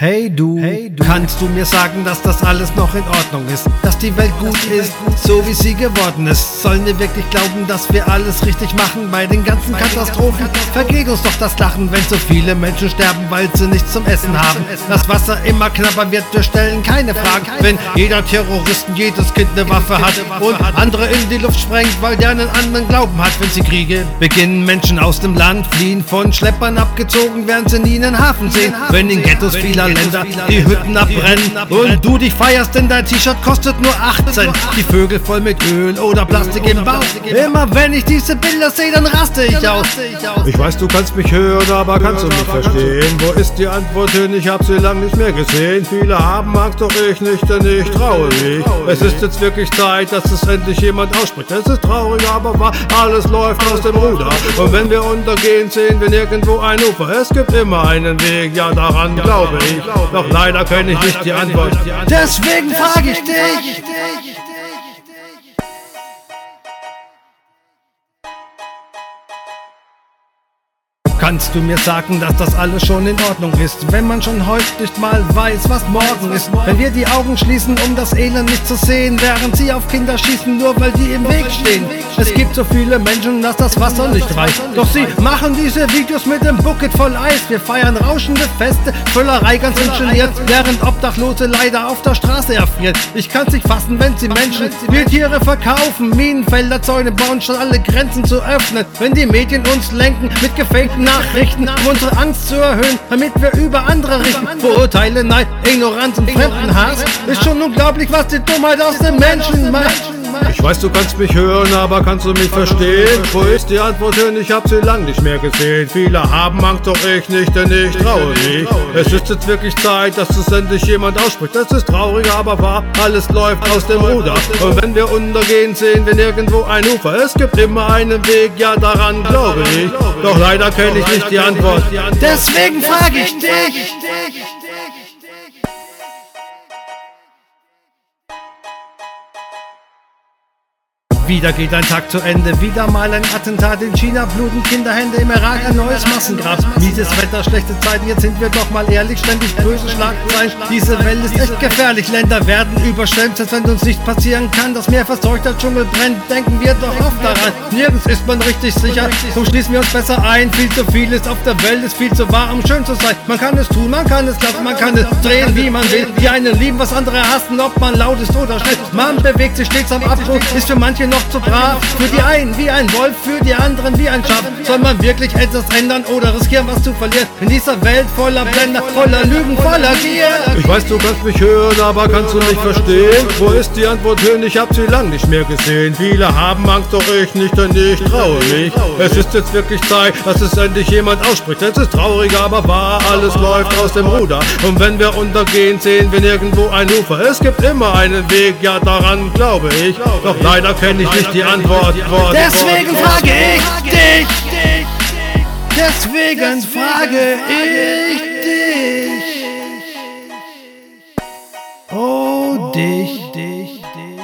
Hey du, hey du, kannst du mir sagen, dass das alles noch in Ordnung ist? Dass die Welt gut die ist, Welt so wie sie geworden ist? Sollen wir wirklich glauben, dass wir alles richtig machen bei den ganzen bei Katastrophen? Katastrophen? Vergeht uns doch das Lachen, wenn so viele Menschen sterben, weil sie nichts zum Essen haben. Das Wasser immer knapper wird, wir stellen keine Fragen. Wenn jeder Terroristen, jedes Kind eine Waffe hat und andere in die Luft sprengt, weil der einen anderen Glauben hat. Wenn sie Kriege beginnen, Menschen aus dem Land fliehen, von Schleppern abgezogen, werden sie nie einen Hafen sehen. Wenn in Ghettos vieler Länder die Hütten abbrennen und du dich feierst, denn dein T-Shirt kostet nur 18. Die Vögel voll mit Öl oder Plastik im Bauch. Immer wenn ich diese Bilder sehe, dann raste ich aus. Ich weiß, du kannst mich hören, aber kannst du mich verstehen? Wo ist die Antwort hin? Ich hab sie lang nicht mehr gesehen. Viele haben Angst, doch ich nicht, denn ich traue mich. Es ist jetzt wirklich Zeit, dass es endlich jemand ausspricht. Es ist traurig, aber wahr, alles läuft aus dem Ruder. Und wenn wir untergehen, sehen wir nirgendwo ein Ufer. Es gibt immer einen Weg, ja daran glaube ich. Doch leider kenne ich nicht die Antwort. Deswegen frage ich dich. Kannst du mir sagen, dass das alles schon in Ordnung ist, wenn man schon heute nicht mal weiß, was morgen ist? Wenn wir die Augen schließen, um das Elend nicht zu sehen, während sie auf Kinder schießen, nur weil die im Weg stehen. Es gibt so viele Menschen, dass das Wasser nicht reicht. Doch sie machen diese Videos mit dem Bucket voll Eis. Wir feiern rauschende Feste, Völlerei ganz ingeniert, während Obdachlose leider auf der Straße erfrieren. Ich kann's nicht fassen, wenn sie Menschen Wildtiere verkaufen, Minenfelder, Zäune bauen, statt alle Grenzen zu öffnen. Wenn die Medien uns lenken mit gefakten Nachrichten, um unsere Angst zu erhöhen, damit wir über andere richten. Vorurteile, Neid, Ignoranz und Fremdenhass. Ist schon unglaublich, was die Dummheit aus den Menschen macht. Ich weiß, du kannst mich hören, aber kannst du mich verstehen? Wo ist die Antwort hin? Ich hab sie lang nicht mehr gesehen. Viele haben Angst, doch ich nicht, denn ich traue mich. Es ist jetzt wirklich Zeit, dass es endlich jemand ausspricht. Es ist traurig, aber wahr, alles läuft aus dem Ruder. Und wenn wir untergehen, sehen wir nirgendwo ein Ufer. Es gibt immer einen Weg, ja daran glaube ich. Doch leider kenne ich nicht die Antwort. Deswegen frage ich dich. Wieder geht ein Tag zu Ende, wieder mal ein Attentat in China, bluten Kinderhände im Irak, ein neues Massengrab. Mieses Wetter, schlechte Zeiten, jetzt sind wir doch mal ehrlich, ständig böse Schlagzeilen. Diese Welt ist echt gefährlich, Länder werden überschwemmt, selbst wenn uns nicht passieren kann. Das Meer verseucht, Dschungel brennt, denken wir doch oft daran. Nirgends ist man richtig sicher, so schließen wir uns besser ein. Viel zu viel ist auf der Welt, ist viel zu wahr, um schön zu sein. Man kann es tun, man kann es lassen, man kann es drehen, wie man will. Die einen lieben, was andere hassen, ob man laut ist oder schnell. Man bewegt sich stets am Abgrund, ist für manche noch noch zu brav. Für die einen wie ein Wolf, für die anderen wie ein Schaf. Soll man wirklich etwas ändern oder riskieren, was zu verlieren? In dieser Welt voller Blender, voller Lügen, voller Gier. Ich weiß, du kannst mich hören, aber kannst du mich verstehen? Wo ist die Antwort hin? Ich hab sie lang nicht mehr gesehen. Viele haben Angst, doch ich nicht, denn ich traue mich. Es ist jetzt wirklich Zeit, dass es endlich jemand ausspricht. Es ist traurig, aber wahr, alles läuft aus dem Ruder. Und wenn wir untergehen, sehen wir nirgendwo ein Ufer. Es gibt immer einen Weg, ja daran glaube ich. Doch leider kenne ich ich nicht die Antwort. Deswegen frage ich dich. Deswegen frage ich oh, dich. Oh, dich, dich, dich.